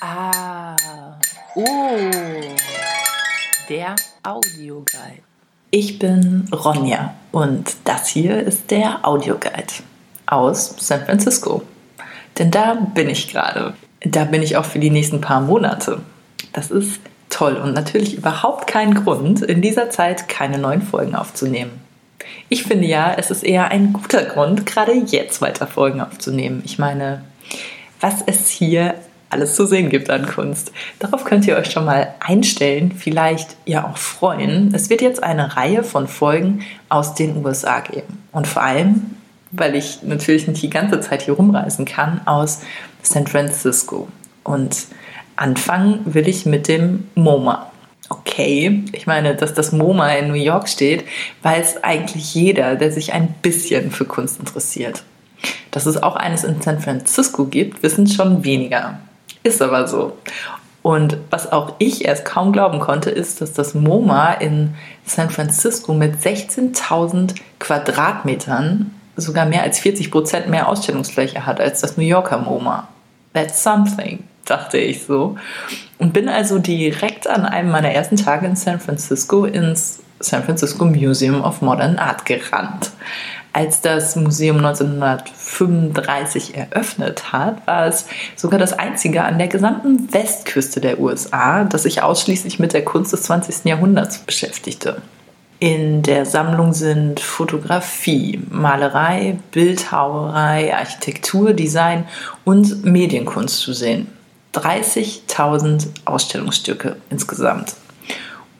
Ah, oh, der Audioguide. Ich bin Ronja und das hier ist der Audioguide aus San Francisco. Denn da bin ich gerade. Da bin ich auch für die nächsten paar Monate. Das ist toll und natürlich überhaupt kein Grund, in dieser Zeit keine neuen Folgen aufzunehmen. Ich finde ja, es ist eher ein guter Grund, gerade jetzt weiter Folgen aufzunehmen. Ich meine, was es hier alles zu sehen gibt an Kunst. Darauf könnt ihr euch schon mal einstellen, vielleicht ja auch freuen. Es wird jetzt eine Reihe von Folgen aus den USA geben. Und vor allem, weil ich natürlich nicht die ganze Zeit hier rumreisen kann, aus San Francisco. Und anfangen will ich mit dem MoMA. Okay, ich meine, dass das MoMA in New York steht, weiß eigentlich jeder, der sich ein bisschen für Kunst interessiert. Dass es auch eines in San Francisco gibt, wissen schon weniger. Ist aber so. Und was auch ich erst kaum glauben konnte, ist, dass das MoMA in San Francisco mit 16.000 Quadratmetern sogar mehr als 40 Prozent mehr Ausstellungsfläche hat als das New Yorker MoMA. That's something, dachte ich so. Und bin also direkt an einem meiner ersten Tage in San Francisco ins San Francisco Museum of Modern Art gerannt. Als das Museum 1935 eröffnet hat, war es sogar das einzige an der gesamten Westküste der USA, das sich ausschließlich mit der Kunst des 20. Jahrhunderts beschäftigte. In der Sammlung sind Fotografie, Malerei, Bildhauerei, Architektur, Design und Medienkunst zu sehen. 30.000 Ausstellungsstücke insgesamt.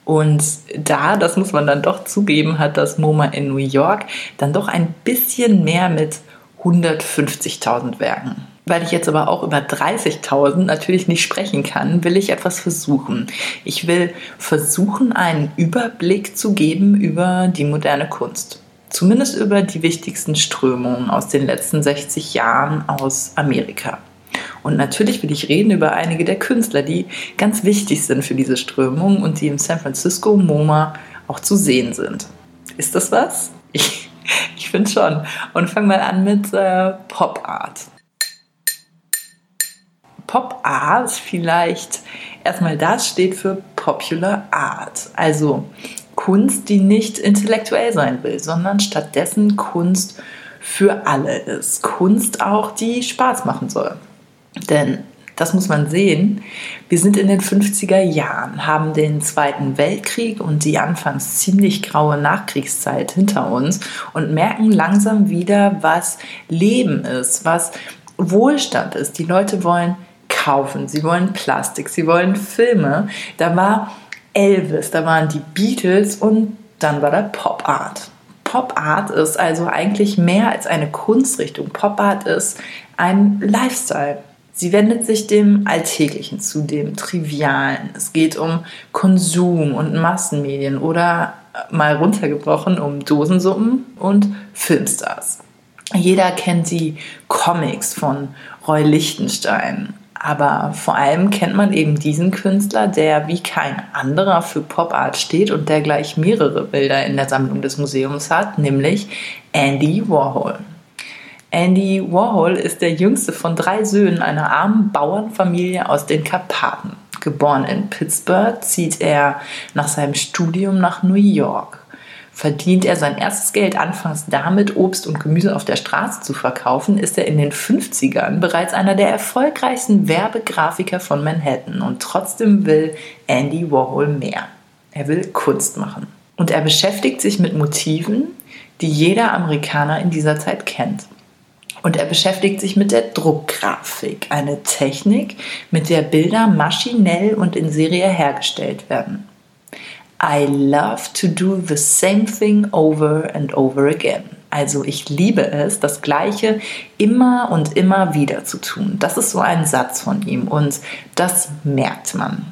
Und da, das muss man dann doch zugeben, hat das MoMA in New York dann doch ein bisschen mehr mit 150.000 Werken. Weil ich jetzt aber auch über 30.000 natürlich nicht sprechen kann, will ich etwas versuchen. Ich will versuchen, einen Überblick zu geben über die moderne Kunst. Zumindest über die wichtigsten Strömungen aus den letzten 60 Jahren aus Amerika. Und natürlich will ich reden über einige der Künstler, die ganz wichtig sind für diese Strömung und die im San Francisco MoMA auch zu sehen sind. Ist das was? Ich, ich finde schon. Und fangen mal an mit äh, Pop Art. Pop Art vielleicht erstmal das steht für Popular Art, also Kunst, die nicht intellektuell sein will, sondern stattdessen Kunst für alle ist. Kunst auch, die Spaß machen soll. Denn das muss man sehen. Wir sind in den 50er Jahren, haben den Zweiten Weltkrieg und die anfangs ziemlich graue Nachkriegszeit hinter uns und merken langsam wieder, was Leben ist, was Wohlstand ist. Die Leute wollen kaufen, sie wollen Plastik, sie wollen Filme. Da war Elvis, da waren die Beatles und dann war da Pop Art. Pop Art ist also eigentlich mehr als eine Kunstrichtung. Pop Art ist ein Lifestyle. Sie wendet sich dem Alltäglichen zu, dem Trivialen. Es geht um Konsum und Massenmedien oder mal runtergebrochen um Dosensuppen und Filmstars. Jeder kennt die Comics von Roy Lichtenstein, aber vor allem kennt man eben diesen Künstler, der wie kein anderer für Pop Art steht und der gleich mehrere Bilder in der Sammlung des Museums hat, nämlich Andy Warhol. Andy Warhol ist der jüngste von drei Söhnen einer armen Bauernfamilie aus den Karpaten. Geboren in Pittsburgh, zieht er nach seinem Studium nach New York. Verdient er sein erstes Geld anfangs damit, Obst und Gemüse auf der Straße zu verkaufen, ist er in den 50ern bereits einer der erfolgreichsten Werbegrafiker von Manhattan und trotzdem will Andy Warhol mehr. Er will Kunst machen. Und er beschäftigt sich mit Motiven, die jeder Amerikaner in dieser Zeit kennt. Und er beschäftigt sich mit der Druckgrafik, eine Technik, mit der Bilder maschinell und in Serie hergestellt werden. I love to do the same thing over and over again. Also ich liebe es, das Gleiche immer und immer wieder zu tun. Das ist so ein Satz von ihm und das merkt man.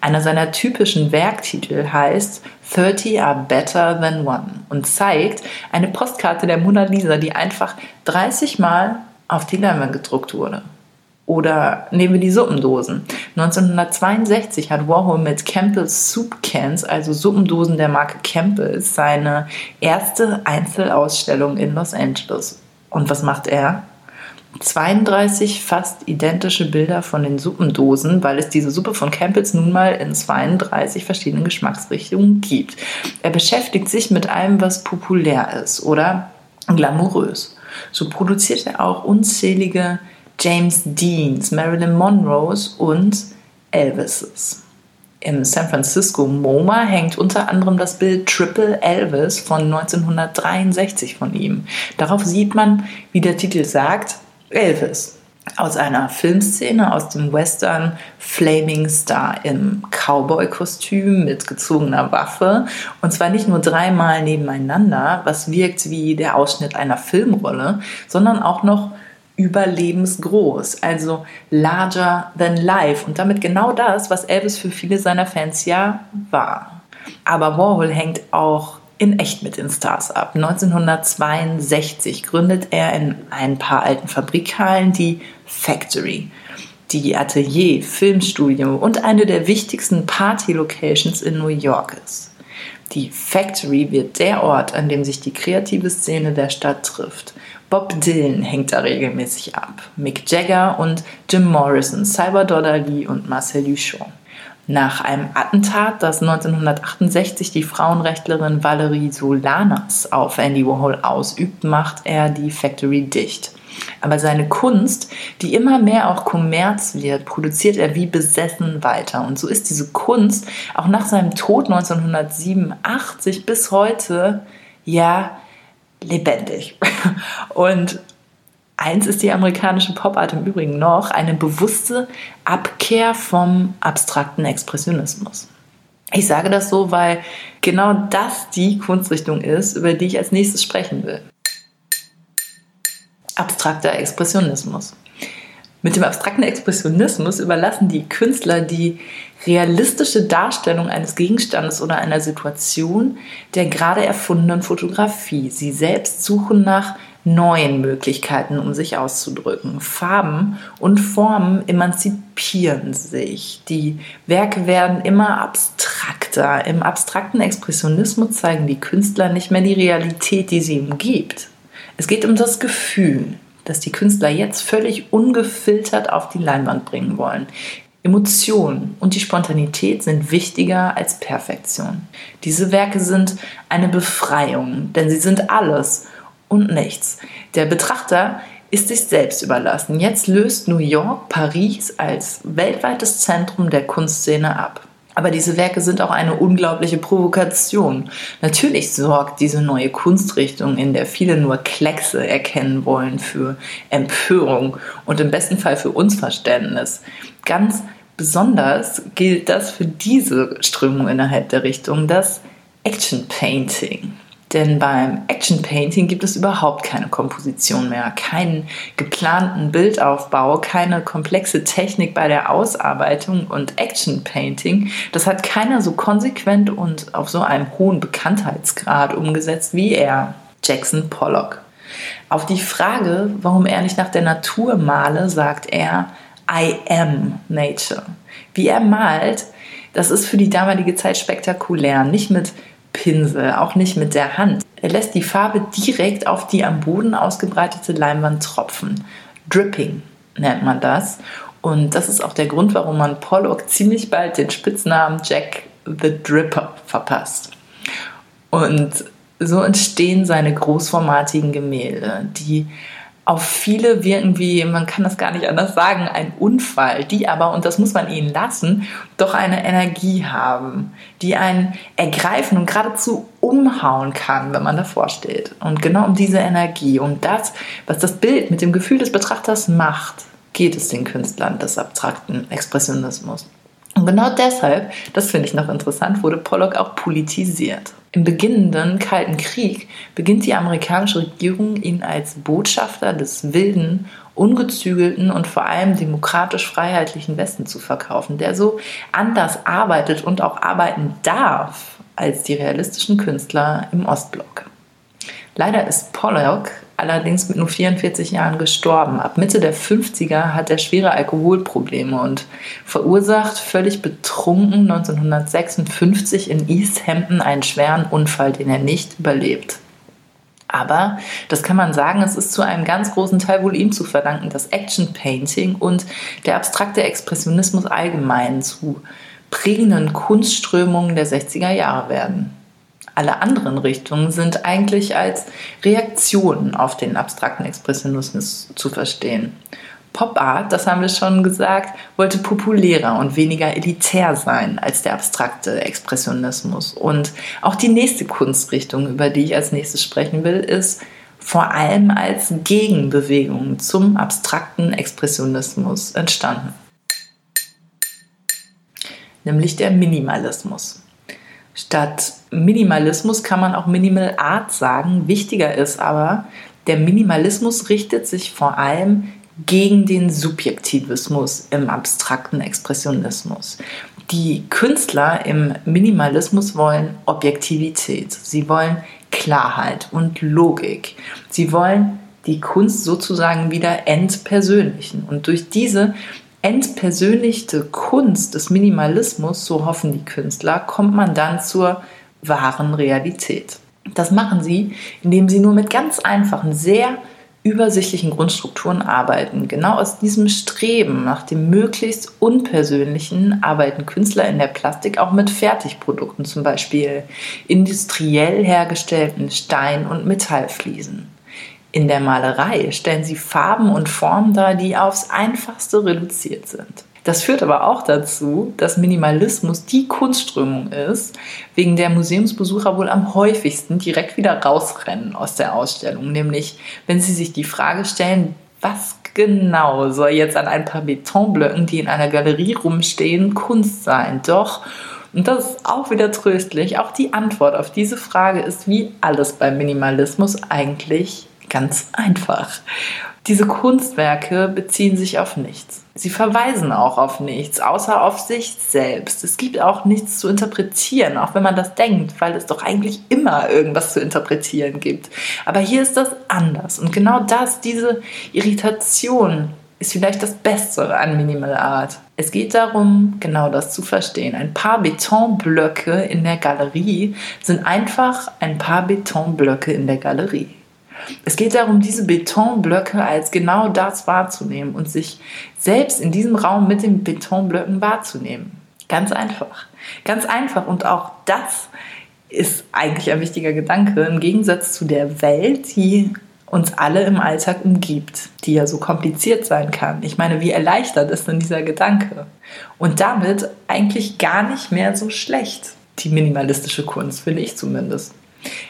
Einer seiner typischen Werktitel heißt 30 are better than one und zeigt eine Postkarte der Mona Lisa, die einfach 30 Mal auf die Leinwand gedruckt wurde. Oder nehmen wir die Suppendosen. 1962 hat Warhol mit Campbell's Soup Cans, also Suppendosen der Marke Campbell's, seine erste Einzelausstellung in Los Angeles. Und was macht er? 32 fast identische Bilder von den Suppendosen, weil es diese Suppe von Campbells nun mal in 32 verschiedenen Geschmacksrichtungen gibt. Er beschäftigt sich mit allem, was populär ist oder glamourös. So produziert er auch unzählige James Deans, Marilyn Monroes und Elvises. Im San Francisco MoMA hängt unter anderem das Bild Triple Elvis von 1963 von ihm. Darauf sieht man, wie der Titel sagt, Elvis. Aus einer Filmszene aus dem Western Flaming Star im Cowboy-Kostüm mit gezogener Waffe. Und zwar nicht nur dreimal nebeneinander, was wirkt wie der Ausschnitt einer Filmrolle, sondern auch noch überlebensgroß, also larger than life und damit genau das, was Elvis für viele seiner Fans ja war. Aber Warhol hängt auch in echt mit den Stars ab. 1962 gründet er in ein paar alten Fabrikhallen die Factory, die Atelier, Filmstudio und eine der wichtigsten Party-Locations in New York ist. Die Factory wird der Ort, an dem sich die kreative Szene der Stadt trifft. Bob Dylan hängt da regelmäßig ab, Mick Jagger und Jim Morrison, Salvador Dali und Marcel Duchamp. Nach einem Attentat, das 1968 die Frauenrechtlerin Valerie Solanas auf Andy Warhol ausübt, macht er die Factory dicht. Aber seine Kunst, die immer mehr auch Kommerz wird, produziert er wie besessen weiter. Und so ist diese Kunst auch nach seinem Tod 1987 bis heute ja lebendig. Und Eins ist die amerikanische Popart im Übrigen noch eine bewusste Abkehr vom abstrakten Expressionismus. Ich sage das so, weil genau das die Kunstrichtung ist, über die ich als nächstes sprechen will. Abstrakter Expressionismus. Mit dem abstrakten Expressionismus überlassen die Künstler die realistische Darstellung eines Gegenstandes oder einer Situation der gerade erfundenen Fotografie. Sie selbst suchen nach neuen Möglichkeiten, um sich auszudrücken. Farben und Formen emanzipieren sich. Die Werke werden immer abstrakter. Im abstrakten Expressionismus zeigen die Künstler nicht mehr die Realität, die sie umgibt. Es geht um das Gefühl, das die Künstler jetzt völlig ungefiltert auf die Leinwand bringen wollen. Emotion und die Spontanität sind wichtiger als Perfektion. Diese Werke sind eine Befreiung, denn sie sind alles und nichts. Der Betrachter ist sich selbst überlassen. Jetzt löst New York Paris als weltweites Zentrum der Kunstszene ab. Aber diese Werke sind auch eine unglaubliche Provokation. Natürlich sorgt diese neue Kunstrichtung, in der viele nur Kleckse erkennen wollen, für Empörung und im besten Fall für Unverständnis. Ganz besonders gilt das für diese Strömung innerhalb der Richtung, das Action Painting. Denn beim Action Painting gibt es überhaupt keine Komposition mehr, keinen geplanten Bildaufbau, keine komplexe Technik bei der Ausarbeitung und Action Painting, das hat keiner so konsequent und auf so einem hohen Bekanntheitsgrad umgesetzt wie er, Jackson Pollock. Auf die Frage, warum er nicht nach der Natur male, sagt er, I am nature. Wie er malt, das ist für die damalige Zeit spektakulär. Nicht mit Pinsel, auch nicht mit der Hand. Er lässt die Farbe direkt auf die am Boden ausgebreitete Leinwand tropfen. Dripping nennt man das. Und das ist auch der Grund, warum man Pollock ziemlich bald den Spitznamen Jack the Dripper verpasst. Und so entstehen seine großformatigen Gemälde, die auf viele wirken wie, man kann das gar nicht anders sagen, ein Unfall, die aber, und das muss man ihnen lassen, doch eine Energie haben, die einen ergreifen und geradezu umhauen kann, wenn man davor steht. Und genau um diese Energie, um das, was das Bild mit dem Gefühl des Betrachters macht, geht es den Künstlern des abstrakten Expressionismus. Und genau deshalb, das finde ich noch interessant, wurde Pollock auch politisiert. Im beginnenden Kalten Krieg beginnt die amerikanische Regierung, ihn als Botschafter des wilden, ungezügelten und vor allem demokratisch-freiheitlichen Westen zu verkaufen, der so anders arbeitet und auch arbeiten darf als die realistischen Künstler im Ostblock. Leider ist Pollock allerdings mit nur 44 Jahren gestorben. Ab Mitte der 50er hat er schwere Alkoholprobleme und verursacht völlig betrunken 1956 in East Hampton einen schweren Unfall, den er nicht überlebt. Aber das kann man sagen, es ist zu einem ganz großen Teil wohl ihm zu verdanken, dass Action Painting und der abstrakte Expressionismus allgemein zu prägenden Kunstströmungen der 60er Jahre werden. Alle anderen Richtungen sind eigentlich als Reaktionen auf den abstrakten Expressionismus zu verstehen. Pop Art, das haben wir schon gesagt, wollte populärer und weniger elitär sein als der abstrakte Expressionismus. Und auch die nächste Kunstrichtung, über die ich als nächstes sprechen will, ist vor allem als Gegenbewegung zum abstrakten Expressionismus entstanden. Nämlich der Minimalismus. Statt Minimalismus kann man auch Minimal Art sagen. Wichtiger ist aber, der Minimalismus richtet sich vor allem gegen den Subjektivismus im abstrakten Expressionismus. Die Künstler im Minimalismus wollen Objektivität, sie wollen Klarheit und Logik. Sie wollen die Kunst sozusagen wieder entpersönlichen. Und durch diese entpersönlichte Kunst des Minimalismus, so hoffen die Künstler, kommt man dann zur wahren Realität. Das machen sie, indem sie nur mit ganz einfachen, sehr übersichtlichen Grundstrukturen arbeiten. Genau aus diesem Streben nach dem möglichst unpersönlichen arbeiten Künstler in der Plastik auch mit Fertigprodukten, zum Beispiel industriell hergestellten Stein- und Metallfliesen. In der Malerei stellen sie Farben und Formen dar, die aufs einfachste reduziert sind. Das führt aber auch dazu, dass Minimalismus die Kunstströmung ist, wegen der Museumsbesucher wohl am häufigsten direkt wieder rausrennen aus der Ausstellung. Nämlich, wenn sie sich die Frage stellen, was genau soll jetzt an ein paar Betonblöcken, die in einer Galerie rumstehen, Kunst sein? Doch, und das ist auch wieder tröstlich, auch die Antwort auf diese Frage ist wie alles beim Minimalismus eigentlich ganz einfach. Diese Kunstwerke beziehen sich auf nichts. Sie verweisen auch auf nichts, außer auf sich selbst. Es gibt auch nichts zu interpretieren, auch wenn man das denkt, weil es doch eigentlich immer irgendwas zu interpretieren gibt. Aber hier ist das anders. Und genau das, diese Irritation, ist vielleicht das Beste an Minimal Art. Es geht darum, genau das zu verstehen. Ein paar Betonblöcke in der Galerie sind einfach ein paar Betonblöcke in der Galerie. Es geht darum, diese Betonblöcke als genau das wahrzunehmen und sich selbst in diesem Raum mit den Betonblöcken wahrzunehmen. Ganz einfach. Ganz einfach. Und auch das ist eigentlich ein wichtiger Gedanke im Gegensatz zu der Welt, die uns alle im Alltag umgibt, die ja so kompliziert sein kann. Ich meine, wie erleichtert ist denn dieser Gedanke? Und damit eigentlich gar nicht mehr so schlecht, die minimalistische Kunst, finde ich zumindest.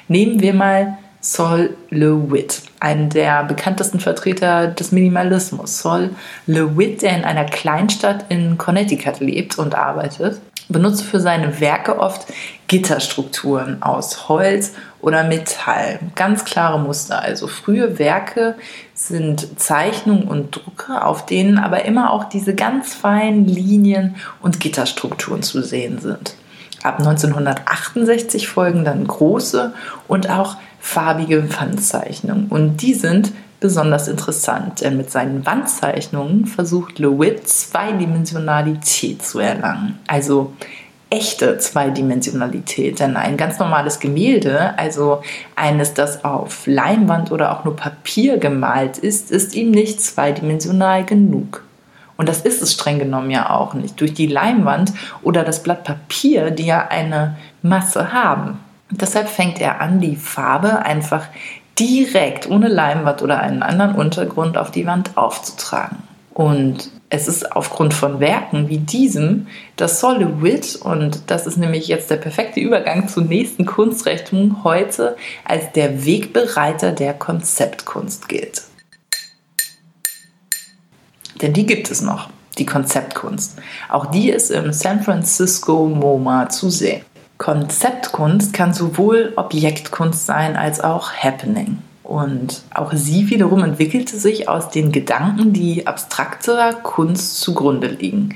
Nehmen wir mal Sol LeWitt, einen der bekanntesten Vertreter des Minimalismus. Sol LeWitt, der in einer Kleinstadt in Connecticut lebt und arbeitet, benutzt für seine Werke oft Gitterstrukturen aus Holz oder Metall. Ganz klare Muster. Also frühe Werke sind Zeichnungen und Drucke, auf denen aber immer auch diese ganz feinen Linien und Gitterstrukturen zu sehen sind. Ab 1968 folgen dann große und auch farbige Wandzeichnungen. Und die sind besonders interessant, denn mit seinen Wandzeichnungen versucht LeWitt Zweidimensionalität zu erlangen. Also echte Zweidimensionalität. Denn ein ganz normales Gemälde, also eines, das auf Leinwand oder auch nur Papier gemalt ist, ist ihm nicht zweidimensional genug. Und das ist es streng genommen ja auch nicht. Durch die Leinwand oder das Blatt Papier, die ja eine Masse haben. Deshalb fängt er an, die Farbe einfach direkt ohne Leinwand oder einen anderen Untergrund auf die Wand aufzutragen. Und es ist aufgrund von Werken wie diesem, dass Solowit, und das ist nämlich jetzt der perfekte Übergang zur nächsten Kunstrichtung, heute als der Wegbereiter der Konzeptkunst gilt. Denn die gibt es noch, die Konzeptkunst. Auch die ist im San Francisco MoMA zu sehen. Konzeptkunst kann sowohl Objektkunst sein als auch Happening. Und auch sie wiederum entwickelte sich aus den Gedanken, die abstrakter Kunst zugrunde liegen.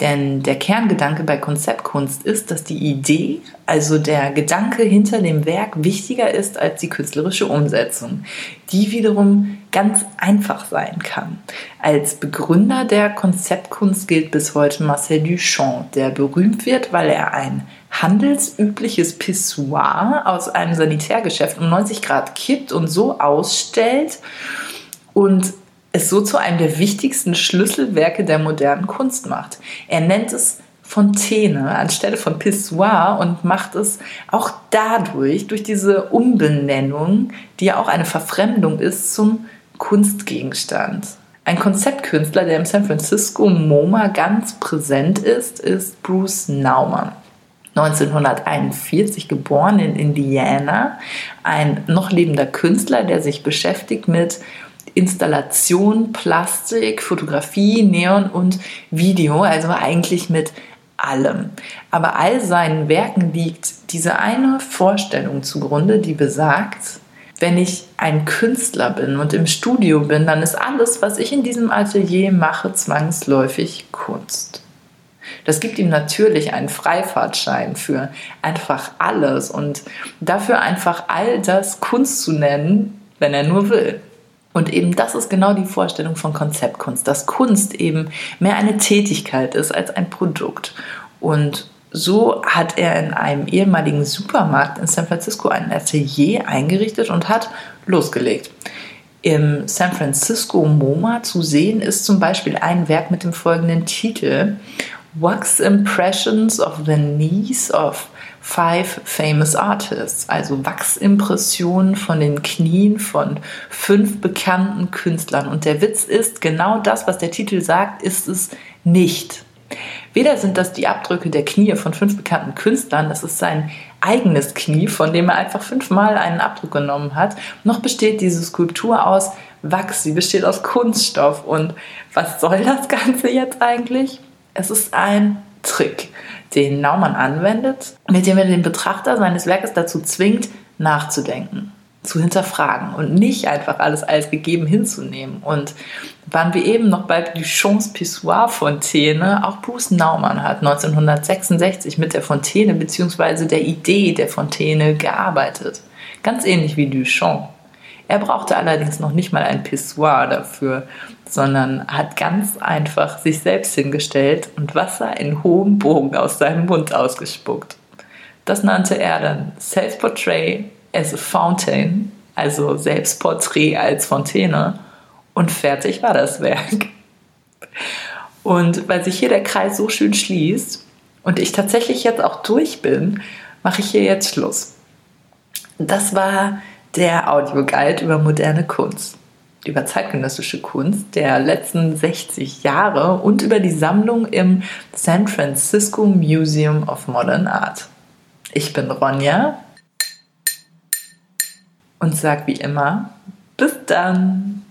Denn der Kerngedanke bei Konzeptkunst ist, dass die Idee, also der Gedanke hinter dem Werk, wichtiger ist als die künstlerische Umsetzung, die wiederum ganz einfach sein kann. Als Begründer der Konzeptkunst gilt bis heute Marcel Duchamp, der berühmt wird, weil er ein handelsübliches Pissoir aus einem Sanitärgeschäft um 90 Grad kippt und so ausstellt und es so zu einem der wichtigsten Schlüsselwerke der modernen Kunst macht. Er nennt es Fontäne anstelle von Pissoir und macht es auch dadurch, durch diese Umbenennung, die ja auch eine Verfremdung ist, zum Kunstgegenstand. Ein Konzeptkünstler, der im San Francisco MoMA ganz präsent ist, ist Bruce Naumann. 1941 geboren in Indiana, ein noch lebender Künstler, der sich beschäftigt mit Installation, Plastik, Fotografie, Neon und Video, also eigentlich mit allem. Aber all seinen Werken liegt diese eine Vorstellung zugrunde, die besagt, wenn ich ein Künstler bin und im Studio bin, dann ist alles, was ich in diesem Atelier mache, zwangsläufig Kunst. Das gibt ihm natürlich einen Freifahrtschein für einfach alles und dafür einfach all das Kunst zu nennen, wenn er nur will. Und eben das ist genau die Vorstellung von Konzeptkunst, dass Kunst eben mehr eine Tätigkeit ist als ein Produkt. Und so hat er in einem ehemaligen Supermarkt in San Francisco ein Atelier eingerichtet und hat losgelegt. Im San Francisco MoMA zu sehen ist zum Beispiel ein Werk mit dem folgenden Titel Wax Impressions of the Knees of Five Famous Artists, also Wachsimpressionen von den Knien von fünf bekannten Künstlern. Und der Witz ist, genau das, was der Titel sagt, ist es nicht. Weder sind das die Abdrücke der Knie von fünf bekannten Künstlern, das ist sein eigenes Knie, von dem er einfach fünfmal einen Abdruck genommen hat, noch besteht diese Skulptur aus Wachs, sie besteht aus Kunststoff. Und was soll das Ganze jetzt eigentlich? Es ist ein Trick den Naumann anwendet, mit dem er den Betrachter seines Werkes dazu zwingt, nachzudenken, zu hinterfragen und nicht einfach alles als gegeben hinzunehmen. Und waren wir eben noch bei Duchamps Pissoir-Fontäne, auch Bruce Naumann hat 1966 mit der Fontäne bzw. der Idee der Fontäne gearbeitet. Ganz ähnlich wie Duchamp. Er brauchte allerdings noch nicht mal ein Pissoir dafür, sondern hat ganz einfach sich selbst hingestellt und Wasser in hohem Bogen aus seinem Mund ausgespuckt. Das nannte er dann Self-Portrait as a Fountain, also Selbstporträt als Fontäne. Und fertig war das Werk. Und weil sich hier der Kreis so schön schließt und ich tatsächlich jetzt auch durch bin, mache ich hier jetzt Schluss. Das war der Audioguide über moderne Kunst, über zeitgenössische Kunst der letzten 60 Jahre und über die Sammlung im San Francisco Museum of Modern Art. Ich bin Ronja und sag wie immer, bis dann!